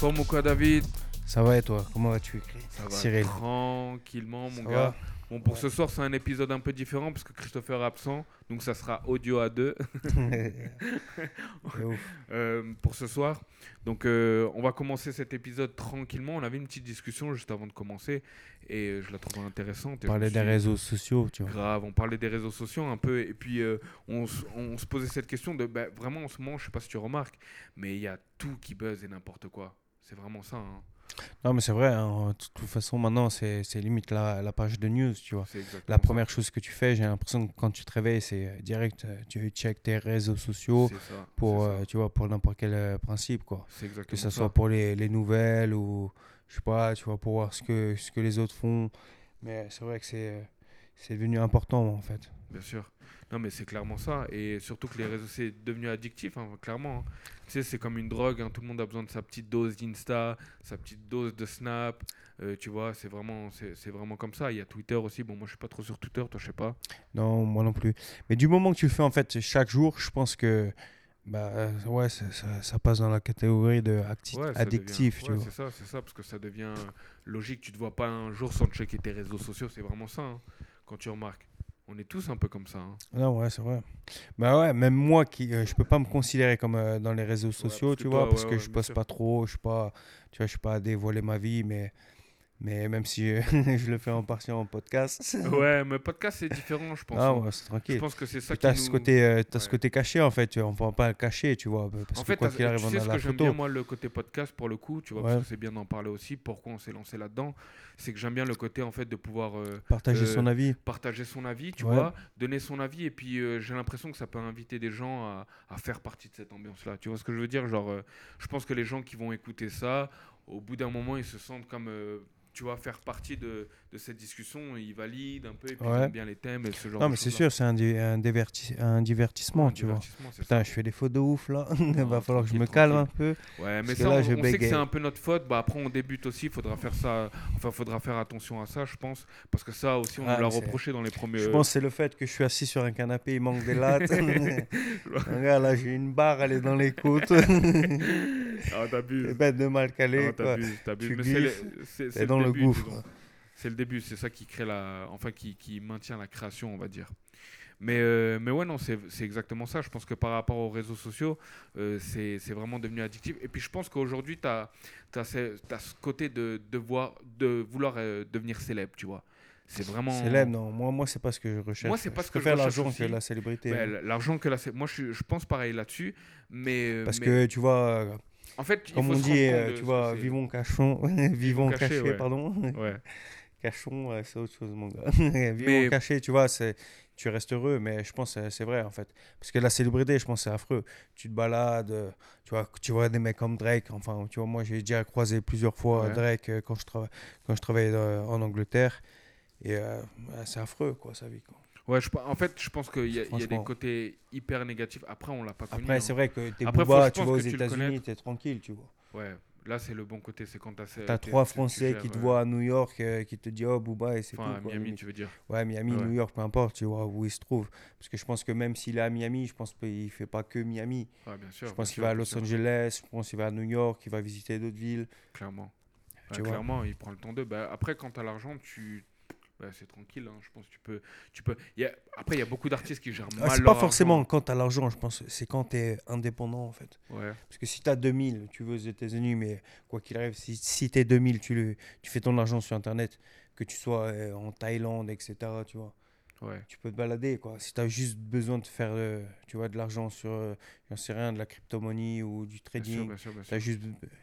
Forme ou quoi David Ça va et toi Comment vas-tu Ça va Cyril tranquillement mon Ça gars. Bon pour ce soir c'est un épisode un peu différent parce que Christopher est absent, donc ça sera audio à deux euh, pour ce soir. Donc euh, on va commencer cet épisode tranquillement. On avait une petite discussion juste avant de commencer et euh, je la trouvais intéressante. Parler me des réseaux sociaux, tu vois. Grave, on parlait des réseaux sociaux un peu et puis euh, on, on se posait cette question de bah, vraiment en ce moment, je sais pas si tu remarques, mais il y a tout qui buzz et n'importe quoi. C'est vraiment ça. hein. Non, mais c'est vrai, hein, de toute façon, maintenant, c'est c'est limite la, la page de news, tu vois. La ça. première chose que tu fais, j'ai l'impression que quand tu te réveilles, c'est euh, direct, euh, tu check tes réseaux sociaux ça, pour, euh, tu vois, pour n'importe quel principe, quoi. Que ce ça. soit pour les, les nouvelles ou, je sais pas, tu vois, pour voir ce que, ce que les autres font. Mais c'est vrai que c'est c'est devenu important, en fait. Bien sûr. Non, mais c'est clairement ça. Et surtout que les réseaux, c'est devenu addictif, hein, clairement. hein. Tu sais, c'est comme une drogue. hein, Tout le monde a besoin de sa petite dose d'Insta, sa petite dose de Snap. euh, tu vois, c'est vraiment, c'est c'est vraiment comme ça. Il y a Twitter aussi. Bon, moi, je suis pas trop sur Twitter, toi, je sais pas. Non, moi non plus. Mais du moment que tu le fais en fait chaque jour, je pense que bah euh, ouais, ça, ça- ça passe dans la catégorie de Ouais, addictif, devient- tu ouais, vois. C'est ça, c'est ça, parce que ça devient logique. Tu te vois pas un jour sans checker tes réseaux sociaux. C'est vraiment ça, hein, quand tu remarques. On est tous un peu comme ça. hein. Non, ouais, c'est vrai. Bah ouais, même moi qui euh, je peux pas me considérer comme euh, dans les réseaux sociaux, tu toi, vois, parce ouais, que ouais, je poste pas trop, je suis pas tu vois, je suis pas à dévoiler ma vie mais mais même si euh, je le fais en partie en podcast. ouais, mais podcast, c'est différent, je pense. Ah hein. ouais, c'est Je tranquille. pense que c'est ça qui T'as nous... ce côté, euh, t'as ce côté caché en fait, tu vois, on peut pas le cacher, tu vois, parce En que fait, quoi t'as- qu'il arrive, tu on sais a ce la que j'aime bien, moi, le côté podcast, pour le coup, tu vois, parce que c'est bien d'en parler aussi, pourquoi on s'est lancé là-dedans, c'est que j'aime bien le côté, en fait, de pouvoir euh, Partager euh, son avis. partager son avis, tu Ouais. vois, donner son avis, et puis euh, j'ai l'impression que ça peut inviter des gens à, à faire partie de cette ambiance-là. Tu vois ce que je veux dire Genre, je pense que les gens qui vont écouter ça, au bout d'un moment, ils se sentent comme... euh, tu vois, faire partie de, de cette discussion, ils valident un peu, et puis ils Ouais. aiment bien les thèmes et ce genre Non, de mais c'est sûr, c'est un, di- un, diverti- un divertissement, Un tu vois. divertissement, Putain, ça. je fais des fautes de ouf là. Il va falloir que je me calme un peu. Ouais, mais ça, là, on, je on sait que c'est un peu notre faute. Bah, après, on débute aussi. Il faudra faire ça. Enfin, faudra faire attention à ça, je pense. Parce que ça aussi, on Ah, nous l'a reproché dans les premiers. Je pense que c'est le fait que je suis assis sur un canapé, il manque des lattes. Regarde, là, j'ai une barre, elle est dans les côtes. Ah, t'abuses. Bête de mal calé. Ah, t'abuses, Mais c'est dans le début, gouffre. C'est le début. C'est ça qui crée la. Enfin, qui, qui maintient la création, on va dire. Mais, euh, mais ouais, non, c'est exactement ça. Je pense que par rapport aux réseaux sociaux, euh, c'est vraiment devenu addictif. Et puis je pense qu'aujourd'hui, tu as, ce, t'as ce côté de, de, voir, de vouloir euh, devenir célèbre, tu vois. C'est vraiment. Célèbre, non. Moi, moi c'est pas ce que je recherche. Moi, c'est pas je ce que je recherche l'argent que la célébrité. L'argent que la. Moi, je, je pense pareil là-dessus. Mais. Parce mais que, tu vois, En fait, il comme faut on se dit, euh, tu vois, vivons cachons, vivons caché, cachés, ouais. pardon. Ouais. Cachon, ouais, c'est autre chose, mon gars. Vivons Mais- caché, tu vois, c'est, tu restes heureux, mais je pense que c'est vrai, en fait. Parce que la célébrité, je pense que c'est affreux. Tu te balades, euh, tu vois, tu vois des mecs comme Drake, enfin, tu vois, moi, j'ai déjà croisé plusieurs fois Ouais. Drake euh, quand je, quand je travaillais en Angleterre. Et euh, c'est affreux, quoi, sa vie. Quoi. Ouais, je, en fait, je pense qu'il y, y a des Franchement. côté hyper négatifs. Après, on l'a pas connu. Après, hein. c'est vrai que t'es booba, tu vas aux tu. États-Unis, t'es tranquille, tu vois. Ouais, là, c'est le bon côté. C'est quand t'as. T'as trois tu- tu Français qui te euh, voient à New York, euh, qui te disent oh Booba et c'est Enfin, tout. à quoi, Miami, tu veux dire. Ouais, Miami, Ouais. New York, peu importe, tu vois, où il se trouve. Parce que je pense que même s'il est à Miami, je pense qu'il fait pas que Miami. Ouais, bien sûr. je pense qu'il va à Los Angeles, je pense qu'il va à New York, il va visiter d'autres villes. Clairement. Tu vois. clairement, il prend le temps d'eux. Bah, après, quand t'as l'argent, tu. Bah, c'est tranquille, hein. je pense que tu peux. Tu peux... il Y a... Après, il y a beaucoup d'artistes qui gèrent Ah, mal c'est pas forcément argent. quand t'as l'argent, je pense, c'est quand t'es indépendant en fait. Ouais, Parce que si t'as 2000, tu veux aux États-Unis, mais quoi qu'il arrive, si, si t'es 2000, tu, le, tu fais ton argent sur internet, que tu sois euh, en Thaïlande, etc., tu vois. Ouais. tu peux te balader quoi. Si tu as juste besoin de faire euh, tu vois de l'argent sur euh, j'en sais rien de la crypto-monnaie ou du trading, tu as juste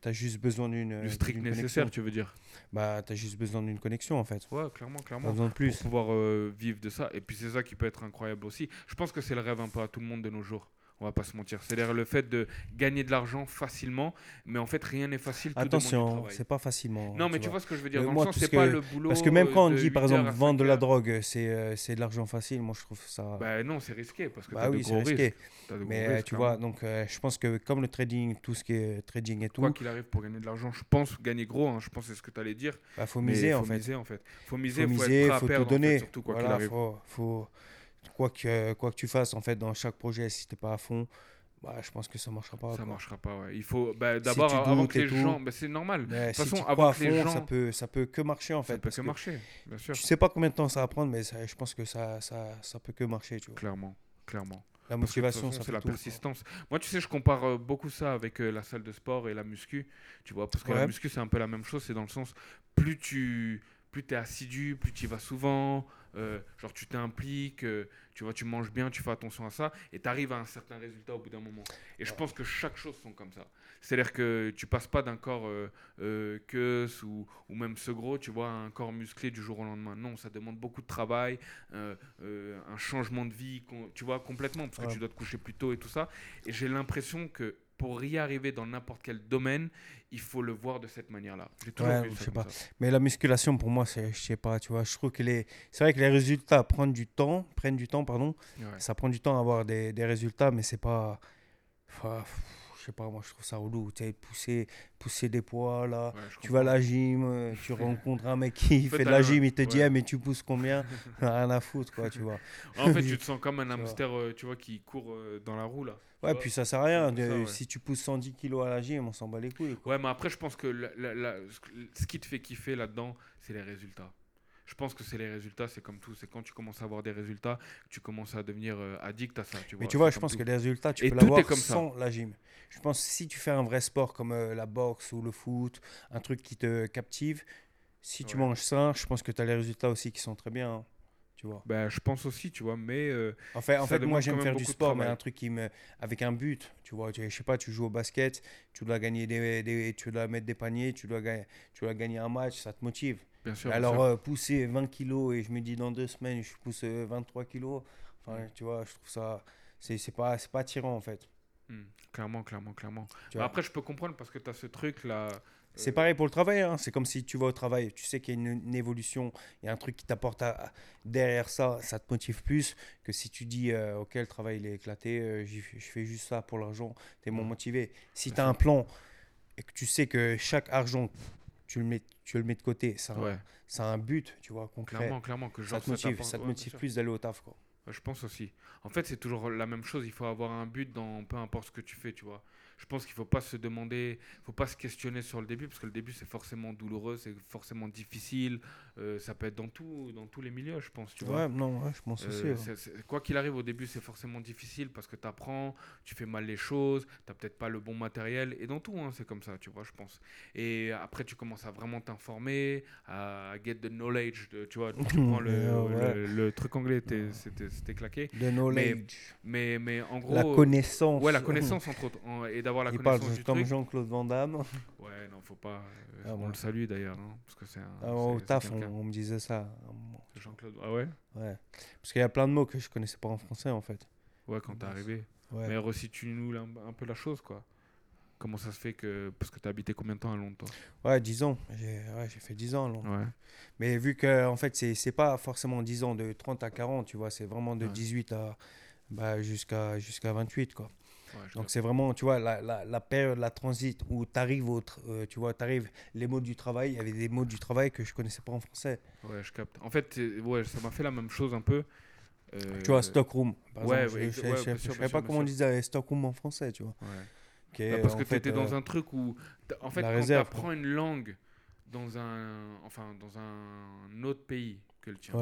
t'as juste besoin d'une Du strict nécessaire, connexion. tu veux dire. Bah tu as juste besoin d'une connexion en fait. Ouais, clairement, clairement. besoin de plus. Pour pouvoir euh, vivre de ça. Et puis, c'est ça qui peut être incroyable aussi. Je pense que c'est le rêve un peu à tout le monde de nos jours. On va pas se mentir. C'est-à-dire le fait de gagner de l'argent facilement, mais en fait rien n'est facile. Tout Attention, c'est pas facilement. Non, mais tu vois ce que je veux dire. Dans moi, le sens, c'est ce pas le boulot. Parce que même quand on de dit par 8 heures exemple vendre de 5 la drogue, c'est euh, c'est de l'argent facile, moi je trouve ça Bah non, c'est risqué parce que Bah oui, de c'est gros risqué. de Mais euh, risques, tu clairement. vois, donc euh, je pense que comme le trading, tout ce qui est trading et tout, Quoi qu'il arrive pour gagner de l'argent, je pense gagner gros, hein, je pense que c'est ce que tu allais dire. bah, faut miser faut en fait. miser en fait. Faut miser, faut faut, faut fait, donner. surtout quoi qu'il Voilà, arrive. faut, faut- quoi que quoi que tu fasses en fait dans chaque projet, si t'es pas à fond, bah, je pense que ça marchera pas. ça quoi. marchera pas. Ouais. Il faut bah, Si d'abord avant que et les gens. bah, c'est normal. Mais toute si façon, avant que les fond, gens- ça peut, ça peut que marcher en fait. Ça peut que marcher, bien sûr. Tu sais pas combien de temps ça va prendre, mais ça- je pense que ça, ça, ça peut que marcher. Tu vois. Clairement, clairement. La de motivation, c'est la tout, quoi. persistance. Moi, tu sais, je compare euh, beaucoup ça avec euh, la salle de sport et la muscu. Tu vois, parce que la muscu, c'est un peu la même chose. C'est dans le sens, plus tu plus es assidu, plus tu y vas souvent, euh, genre tu t'impliques, euh, tu vois, tu manges bien, tu fais attention à ça, et tu arrives à un certain résultat au bout d'un moment. Et je pense que chaque chose sont comme ça. C'est-à-dire que tu passes pas d'un corps euh, euh, queuse ou, ou même ce gros, tu vois, à un corps musclé du jour au lendemain. Non, ça demande beaucoup de travail, un changement de vie, tu vois, complètement, parce que Ouais. tu dois te coucher plus tôt et tout ça. Et j'ai l'impression que pour y arriver dans n'importe quel domaine, il faut le voir de cette manière-là. J'ai toujours Ouais, vu je ça sais pas. ça. Mais la musculation, pour moi, c'est, je sais pas, tu vois, je trouve que les, c'est vrai que les résultats prennent du temps, prennent du temps, pardon. Ouais. Ça prend du temps à avoir des, des résultats, mais c'est pas, enfin, sais pas, moi, je trouve ça relou. Tu sais, pousser, pousser des poids là. Ouais, Tu vas à la gym, euh, tu rencontres un mec qui En fait, fait de la gym, il te dit, ah, mais tu pousses combien? Rien à foutre, quoi, tu vois. En fait, tu te sens comme un hamster, euh, tu vois, qui court euh, dans la roue, là. Ouais, puis ça sert à rien. un peu de- ça, ouais. Si tu pousses 110 kilos à la gym, on s'en bat les couilles. quoi. Ouais, mais après, je pense que la- la- la- ce que- ce qui te fait kiffer là-dedans, c'est les résultats. Je pense que c'est les résultats, c'est comme tout. C'est quand tu commences à avoir des résultats tu commences à devenir euh, addict à ça. Tu vois, Mais tu vois, je pense tout. que les résultats, tu Et peux l'avoir comme ça. sans la gym. Je pense que si tu fais un vrai sport comme euh, la boxe ou le foot, un truc qui te captive, si tu Ouais. manges ça, je pense que tu as les résultats aussi qui sont très bien. hein, tu vois. Ben, je pense aussi, tu vois, mais euh, En fait, en fait moi j'aime faire du sport, mais un truc qui me avec un but, tu vois. Tu- Je sais pas, tu joues au basket, tu dois gagner des, des- tu dois mettre des paniers, tu dois gagner, tu dois gagner un match, ça te motive. Bien sûr. bien Alors sûr. euh, pousser 20 kilos et je me dis dans deux semaines je pousse euh, 23 kilos, enfin tu vois, je trouve ça c'est c'est pas c'est pas attirant en fait. Hmm, clairement, clairement, clairement. Bah, après, je peux comprendre parce que tu as ce truc-là. C'est euh, pareil pour le travail, hein. c'est comme si tu vas au travail, tu sais qu'il y a une, une évolution, il y a un truc qui t'apporte à- derrière ça, ça te motive plus que si tu dis euh, ok le travail il est éclaté, euh, je fais juste ça pour l'argent, tu es moins Ouais. motivé. Si tu as un plan et que tu sais que chaque argent tu le mets, tu le mets de côté, ça, a- Ouais, ça a un but, tu vois, concret. clairement, clairement. Que ça genre, te motive, ça te motive plus d'aller au taf quoi. Je pense aussi. En fait, c'est toujours la même chose. Il faut avoir un but dans peu importe ce que tu fais, tu vois. Je pense qu'il faut pas se demander, faut pas se questionner sur le début parce que le début c'est forcément douloureux, c'est forcément difficile. Euh, ça peut être dans tout, dans tous les milieux, je pense, tu vois. Ouais, non, ouais, je pense aussi. Euh, ouais. c'est- quoi qu'il arrive, au début, c'est forcément difficile parce que tu apprends, tu fais mal les choses, tu peut-être pas le bon matériel. Et dans tout, hein, c'est comme ça, tu vois, je pense. Et après, tu commences à vraiment t'informer, à get the knowledge, de, tu vois. Tu prends le, Ouais, le, le truc anglais, c'était claqué. The knowledge, Mais, mais en gros. la connaissance. Ouais, la connaissance, entre autres. en- et d'avoir la Il parle connaissance du comme. Jean-Claude Van Damme. Ouais, non, faut pas. euh, Ah, on le salue d'ailleurs, hein, parce que c'est un. Ah, au taf, on. On me disait ça. Jean-Claude. Ah ouais Ouais. Parce qu'il y a plein de mots que je connaissais pas en français en fait. Ouais, quand t'es arrivé. Ouais. Mais resitue-nous un, un peu la chose, quoi. Comment ça se fait que. Parce que t'as habité combien de temps à Londres, toi? Ouais, 10 ans. J'ai ouais, j'ai fait 10 ans. Londres. Ouais. Mais vu que en fait, c'est pas forcément 10 ans de 30 à 40, tu vois, c'est vraiment de Ouais. 18 à bah, jusqu'à jusqu'à 28 quoi. Ouais Donc c'est vraiment, tu vois, la, la, la période, la transit où tu arrives au, tr- euh, tu vois, t'arrives les mots du travail, il y avait des mots du travail que je connaissais pas en français. Ouais, je capte. En fait, c'est- ouais, ça m'a fait la même chose un peu. Euh, Tu vois, Stockroom. Par ouais, exemple, ouais, je, sûr, savais pas comment on disait Stockroom en français, tu vois. Est, Bah, parce que tu étais dans euh, un truc où. En fait, quand tu apprends une langue dans un, enfin, dans un autre pays que le tien,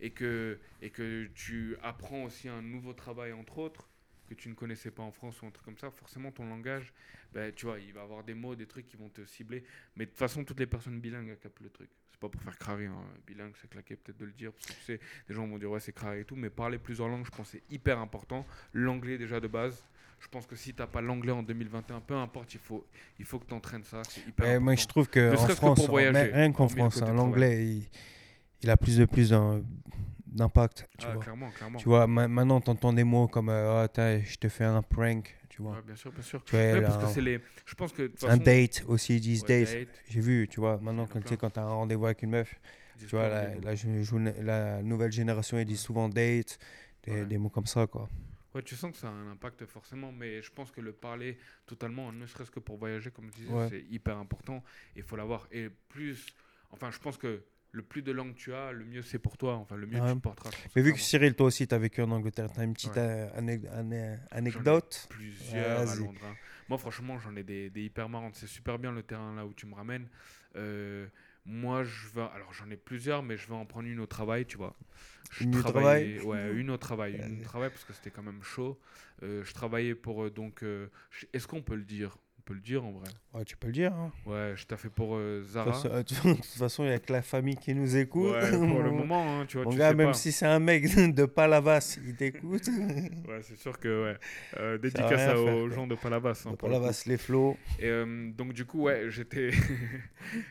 et, que, et que tu apprends aussi un nouveau travail, entre autres, que tu ne connaissais pas en France ou un truc comme ça, forcément ton langage, ben, tu vois, il va avoir des mots, des trucs qui vont te cibler. Mais de toute façon, toutes les personnes bilingues elles captent le truc. C'est pas pour faire crarer, hein. bilingue, c'est claqué peut-être de le dire, parce que tu sais, des gens vont dire ouais, c'est crarer et tout, mais parler plusieurs langues, je pense que c'est hyper important. L'anglais, déjà de base. Je pense que si tu n'as pas l'anglais en 2021, peu importe, il faut, il faut que tu entraînes ça. Hyper moi, je trouve que en que France, pour en- voyager, mais rien qu'en France, hein, l'anglais, il, il a plus de plus d'un- d'impact. Tu Ah, vois. clairement, clairement. Tu vois, ma- maintenant, tu entends des mots comme euh, t'as- je te fais un prank, tu vois. Ouais, bien sûr, bien sûr. Tu Ouais, parce que les. Je pense que. un date aussi, ils disent ouais, date. J'ai vu, tu vois, maintenant, quand tu quand as un rendez-vous avec une meuf, tu vois, la, la, nouvelle génération, ils disent souvent date, des, des mots comme ça, quoi. Ouais, tu sens que ça a un impact forcément, mais je pense que le parler totalement, ne serait-ce que pour voyager, comme tu disais, Ouais. c'est hyper important. Il faut l'avoir. Et plus. Enfin, je pense que le plus de langues tu as, le mieux c'est pour toi. Enfin, le mieux Ouais. tu te porteras. Mais vu que. Cyril, toi aussi, tu as vécu en Angleterre, tu as une petite Ouais. anec- ane- anecdote plusieurs à. Londres. hein. Moi, franchement, j'en ai des, des hyper marrantes. C'est super bien le terrain là où tu me ramènes. Euh, moi, je vais. Alors, j'en ai plusieurs, mais je vais en prendre une au travail, tu vois. Je Une au travaillais- Ouais, une au travail. Une au travail parce que c'était quand même chaud. Euh, je travaillais pour euh, donc. euh, Est-ce qu'on peut le dire? On peut le dire en vrai. Ouais, Tu peux le dire. hein. Ouais, je t'ai fait pour euh, De Zara. euh, de toute façon, il y a que la famille qui nous écoute. Ouais, pour le moment, hein, tu vois. Mon tu gars, sais même pas. si c'est un mec de Palavas, il t'écoute. Ouais, c'est sûr que ouais. Euh, dédicace rien à- faire, aux gens de Palavas. hein, De le. Palavas, les flots. Et euh, donc du coup, ouais, j'étais.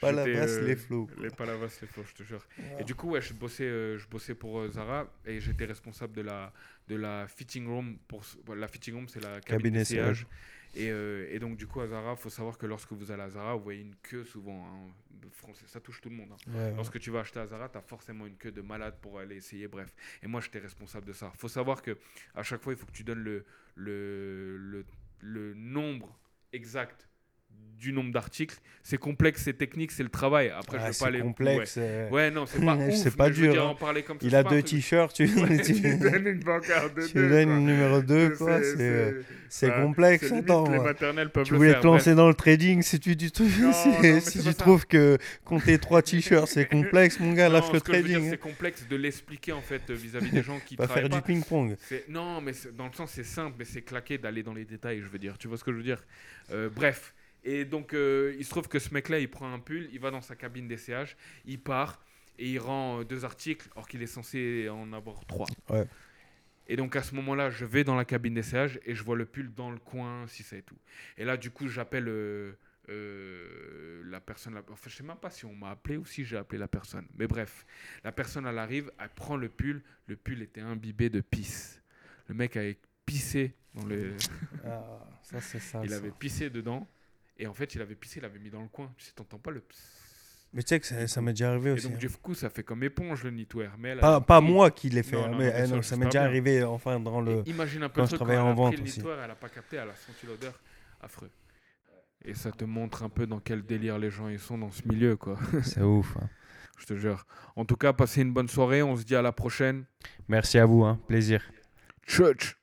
Palavas, euh, les flots. Les Palavas, les flots, je te jure. Et du coup, ouais, je bossais, euh, je bossais pour euh, Zara et j'étais responsable de la, de la fitting room. Pour, la fitting room, c'est la cabine Cabine d'essayage. Et, euh, et donc, du coup, à Zara, il faut savoir que lorsque vous allez à Zara, vous voyez une queue souvent. hein, français, ça touche tout le monde. hein. Ouais, ouais. Lorsque tu vas acheter à Zara, tu as forcément une queue de malade pour aller essayer, bref. Et moi, j'étais responsable de ça. faut savoir que à chaque fois, il faut que tu donnes le, le, le, le nombre exact du nombre d'articles. C'est complexe, c'est technique, c'est le travail. Après, Ah, je vais pas c'est les... complexe. euh, Ouais. Ouais, non, c'est pas ouf, C'est pas dur, dire, hein. en parler comme ça, Il c'est a pas deux t-shirts, tu, Ouais, tu- donnes une pancarte de tu deux, lui donnes une numéro 2, quoi. C'est- C'est euh, c'est- c'est complexe. c'est Attends, les ouais. maternelles peuvent tu le voulais faire. te lancer dans le trading si tu, Non, si, non, mais si c'est tu pas trouves que compter trois t-shirts c'est complexe, mon gars, lâche le trading. c'est hein. complexe de l'expliquer en fait euh, vis-à-vis des gens qui Pas travaillent faire du pas. ping-pong. C'est- Non, mais c'est- dans le sens, c'est simple, mais c'est claqué d'aller dans les détails, je veux dire. Tu vois ce que je veux dire? Euh, Bref. Et donc, euh, il se trouve que ce mec-là, il prend un pull, il va dans sa cabine d'essayage, il part et il rend euh, deux articles, or qu'il est censé en avoir trois. Ouais. Et donc, à ce moment-là, je vais dans la cabine d'essayage et je vois le pull dans le coin, si ça et tout. Et là, du coup, j'appelle euh, euh, la personne. la- Enfin, je sais même pas si on m'a appelé ou si j'ai appelé la personne. Mais bref, la personne, elle arrive, elle prend le pull. Le pull était imbibé de pisse. Le mec avait pissé dans le. Ah, ça c'est ça. il ça. avait pissé dedans. Et en fait, il avait pissé, il avait mis dans le coin. Tu sais, t'entends pas le. pss. Mais tu sais que ça, ça m'est déjà arrivé Et aussi. donc, hein. du coup, ça fait comme éponge le knitwear. Mais elle Pas, pas moi qui l'ai fait, Non, hein, non, mais non, ça j'espère m'est déjà bien. arrivé enfin dans le. Et Imagine un peu quand je travaillais en vente le knitwear, elle a pas capté, elle a senti l'odeur. Affreux. Et ça te montre un peu dans quel délire les gens ils sont dans ce milieu, quoi. C'est ouf. hein. Je te jure. En tout cas, passez une bonne soirée. On se dit à la prochaine. Merci à vous, hein. plaisir. Church.